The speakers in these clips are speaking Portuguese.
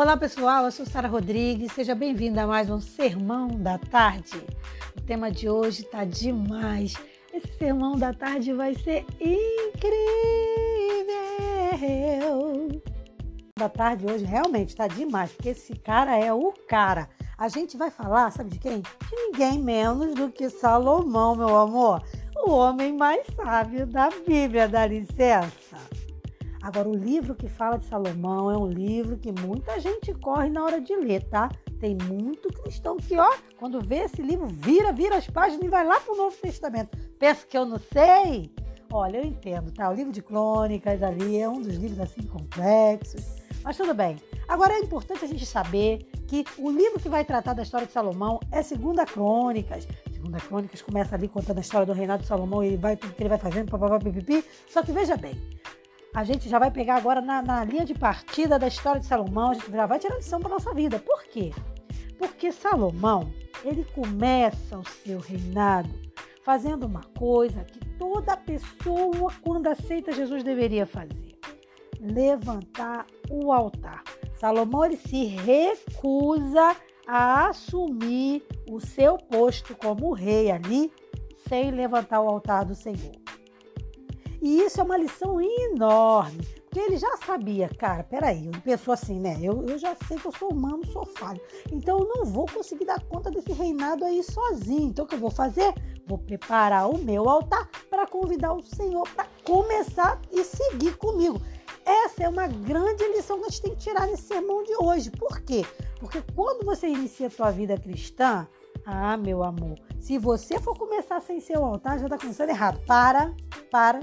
Olá pessoal, eu sou Sara Rodrigues, seja bem-vinda a mais um Sermão da Tarde. O tema de hoje tá demais. Esse Sermão da Tarde vai ser incrível. Da tarde hoje realmente tá demais, porque esse cara é o cara. A gente vai falar, sabe de quem? De ninguém menos do que Salomão, meu amor. O homem mais sábio da Bíblia, dá licença. Agora, o livro que fala de Salomão é um livro que muita gente corre na hora de ler, tá? Tem muito cristão que, ó, quando vê esse livro, vira, vira as páginas e vai lá para o Novo Testamento. Pensa que eu não sei? Olha, eu entendo, tá? O livro de crônicas ali é um dos livros assim complexos, mas tudo bem. Agora é importante a gente saber que o livro que vai tratar da história de Salomão é Segunda Crônicas. Segunda Crônicas começa ali contando a história do reinado de Salomão e vai tudo que ele vai fazendo, papapá, pipipi. Só que veja bem, a gente já vai pegar agora na, na linha de partida da história de Salomão, a gente já vai tirar lição para nossa vida. Por quê? Porque Salomão, ele começa o seu reinado fazendo uma coisa que toda pessoa, quando aceita Jesus, deveria fazer: levantar o altar. Salomão ele se recusa a assumir o seu posto como rei ali sem levantar o altar do Senhor. E isso é uma lição enorme. Porque ele já sabia, cara, peraí, ele pensou assim, né? Eu, eu já sei que eu sou humano, sou falho. Então eu não vou conseguir dar conta desse reinado aí sozinho. Então o que eu vou fazer? Vou preparar o meu altar para convidar o Senhor para começar e seguir comigo. Essa é uma grande lição que a gente tem que tirar nesse sermão de hoje. Por quê? Porque quando você inicia a sua vida cristã, ah, meu amor, se você for começar sem seu altar, já está começando errado. Para, para,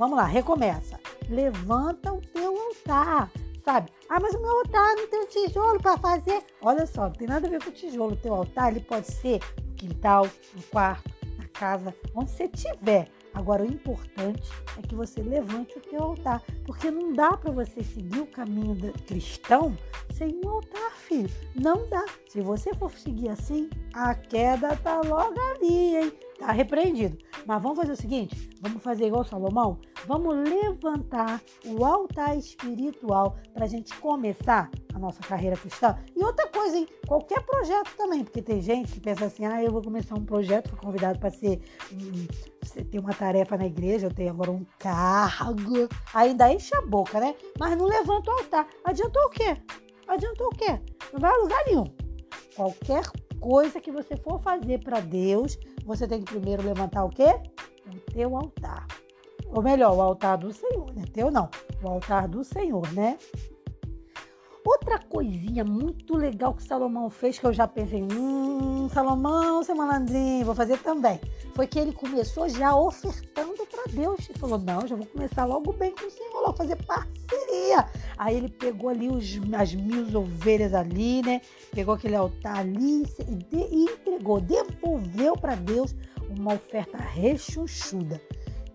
Vamos lá, recomeça. Levanta o teu altar, sabe? Ah, mas o meu altar não tem tijolo para fazer. Olha só, não tem nada a ver com tijolo. O teu altar ele pode ser no quintal, no quarto, na casa, onde você tiver. Agora, o importante é que você levante o teu altar, porque não dá para você seguir o caminho cristão sem um altar, filho. Não dá. Se você for seguir assim, a queda tá logo ali, hein? Tá repreendido. Mas vamos fazer o seguinte: vamos fazer igual Salomão? Vamos levantar o altar espiritual para a gente começar a nossa carreira cristã. E outra coisa, hein? Qualquer projeto também, porque tem gente que pensa assim: ah, eu vou começar um projeto, fui convidado para ser. Hum, ter uma tarefa na igreja, eu tenho agora um cargo. Ainda enche a boca, né? Mas não levanta o altar. Adiantou o quê? Adiantou o quê? Não vai a lugar nenhum. Qualquer coisa que você for fazer para Deus, você tem que primeiro levantar o quê? O teu altar. Ou melhor, o altar do Senhor, né? Teu não, o altar do Senhor, né? Outra coisinha muito legal que Salomão fez, que eu já pensei, hum, Salomão, seu malandrinho, vou fazer também. Foi que ele começou já ofertando para Deus. Ele falou, não, já vou começar logo bem com o Senhor, logo fazer parceria. Aí ele pegou ali os, as mil ovelhas ali, né? Pegou aquele altar ali e, de, e entregou, devolveu para Deus uma oferta rechonchuda.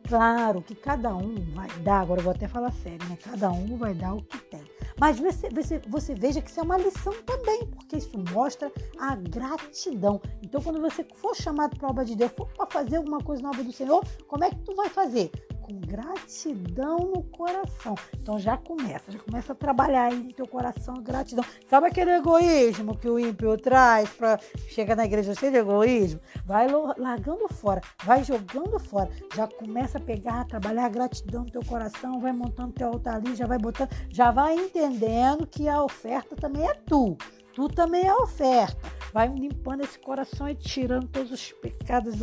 Claro que cada um vai dar, agora eu vou até falar sério, né? Cada um vai dar o que tem. Mas você, você, você veja que isso é uma lição também, porque isso mostra a gratidão. Então, quando você for chamado para a obra de Deus, for para fazer alguma coisa na obra do Senhor, como é que tu vai fazer? Com gratidão no coração. Então já começa, já começa a trabalhar aí no teu coração gratidão. Sabe aquele egoísmo que o ímpio traz para chegar na igreja cheio de egoísmo? Vai largando fora, vai jogando fora. Já começa a pegar, a trabalhar a gratidão no teu coração, vai montando teu altar ali, já vai botando, já vai entendendo que a oferta também é tu. Tu também é oferta. Vai limpando esse coração e tirando todos os pecados,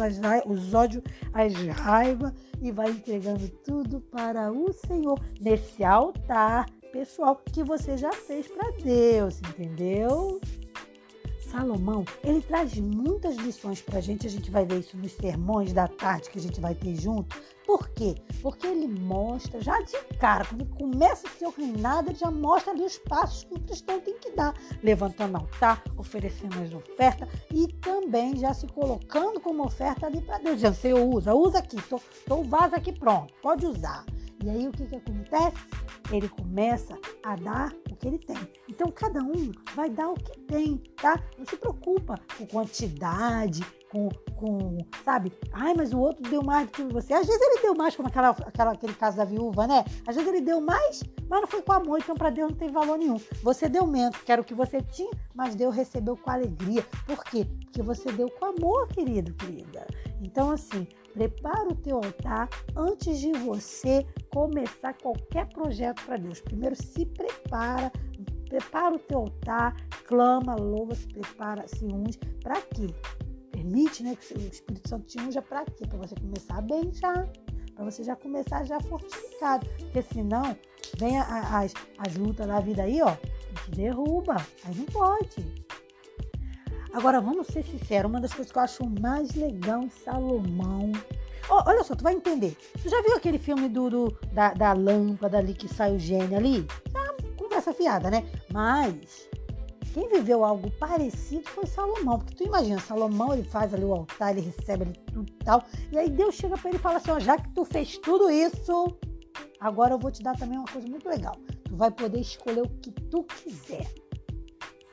os ódios, as raivas e vai entregando tudo para o Senhor nesse altar pessoal que você já fez para Deus, entendeu? Salomão, ele traz muitas lições para a gente, a gente vai ver isso nos sermões da tarde que a gente vai ter junto. Por quê? Porque ele mostra, já de cara, quando ele começa o seu reinado, ele já mostra ali os passos que o cristão tem que dar, levantando altar, oferecendo as ofertas e também já se colocando como oferta ali para Deus, dizendo, Senhor, usa, usa aqui, tô o vaso aqui pronto, pode usar. E aí o que, que acontece? Ele começa a dar o que ele tem. Então cada um vai dar o que tem, tá? Não se preocupa com quantidade, com, com, sabe? Ai, mas o outro deu mais do que você. Às vezes ele deu mais, como aquela, aquela, aquele caso da viúva, né? Às vezes ele deu mais, mas não foi com amor, então para Deus não tem valor nenhum. Você deu menos, que era o que você tinha, mas Deus recebeu com alegria. Por quê? Porque você deu com amor, querido, querida. Então, assim, prepara o teu altar antes de você começar qualquer projeto para Deus. Primeiro se prepara, prepara o teu altar, clama, louva, se prepara, se unge. Para quê? Permite né, que o Espírito Santo te unja para quê? Para você começar bem já. Para você já começar já fortificado. Porque senão, vem as, as lutas da vida aí, ó, te derruba. Aí não pode. Agora, vamos ser sinceros, uma das coisas que eu acho mais legal em Salomão. Oh, olha só, tu vai entender. Tu já viu aquele filme do, do da, da, lâmpada ali que sai o gênio ali? Ah, conversa fiada, né? Mas quem viveu algo parecido foi Salomão. Porque tu imagina, Salomão ele faz ali o altar, ele recebe ali tudo e tal. E aí Deus chega para ele e fala assim: ó, já que tu fez tudo isso, agora eu vou te dar também uma coisa muito legal. Tu vai poder escolher o que tu quiser.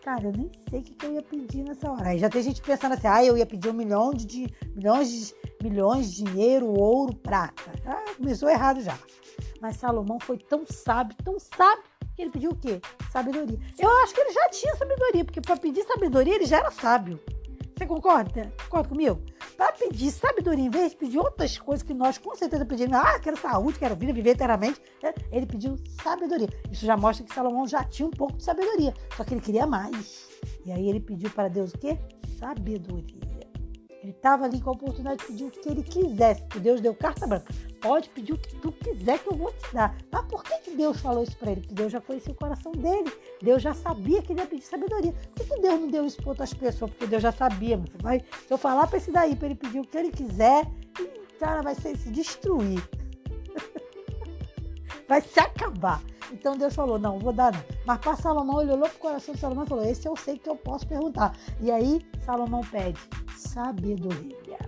Cara, eu nem sei o que, eu ia pedir nessa hora. Aí já tem gente pensando assim, ah, eu ia pedir um milhão de, milhões de milhões de dinheiro, ouro, prata. Ah, começou errado já. Mas Salomão foi tão sábio, tão sábio, ele pediu o quê? Sabedoria. Eu acho que ele já tinha sabedoria, porque para pedir sabedoria ele já era sábio. Você concorda? Concorda comigo? Para pedir sabedoria, em vez de pedir outras coisas que nós com certeza pedimos, ah, quero saúde, quero vida, viver eternamente, né? ele pediu sabedoria. Isso já mostra que Salomão já tinha um pouco de sabedoria, só que ele queria mais. E aí ele pediu para Deus o quê? Sabedoria. Ele estava ali com a oportunidade de pedir o que ele quisesse, porque Deus deu carta branca. Pode pedir o que tu quiser que eu vou te dar. Mas por que, que Deus falou isso para ele? Porque Deus já conhecia o coração dele. Deus já sabia que ele ia pedir sabedoria. Por que, que Deus não deu isso para outras pessoas? Porque Deus já sabia. Mas vai, se eu falar para esse daí, para ele pedir o que ele quiser, o cara vai se, se destruir. vai se acabar. Então Deus falou: não, vou dar não. Mas para Salomão, ele olhou para o coração de Salomão e falou: esse eu sei que eu posso perguntar. E aí Salomão pede sabedoria.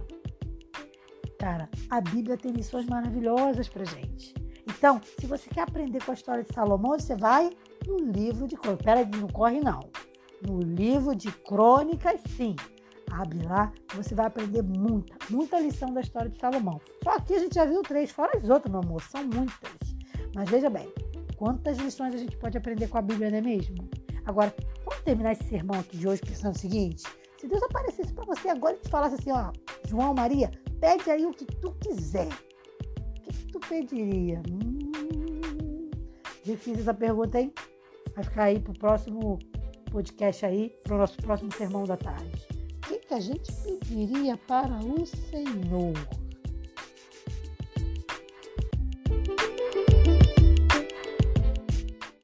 Cara, a Bíblia tem lições maravilhosas para gente. Então, se você quer aprender com a história de Salomão, você vai no livro de crônicas. Peraí, não corre não. No livro de crônicas, sim. Abre lá, você vai aprender muita, muita lição da história de Salomão. Só aqui a gente já viu três, fora as outras, meu amor. São muitas. Mas veja bem, quantas lições a gente pode aprender com a Bíblia, não é mesmo? Agora, vamos terminar esse sermão aqui de hoje pensando o seguinte: se Deus aparecesse para você agora e te falasse assim, ó, João Maria, pede aí o que tu quiser. O que, tu pediria? Hum, difícil essa pergunta, hein? Vai ficar aí pro próximo podcast aí, pro nosso próximo sermão da tarde. O que, que a gente pediria para o Senhor?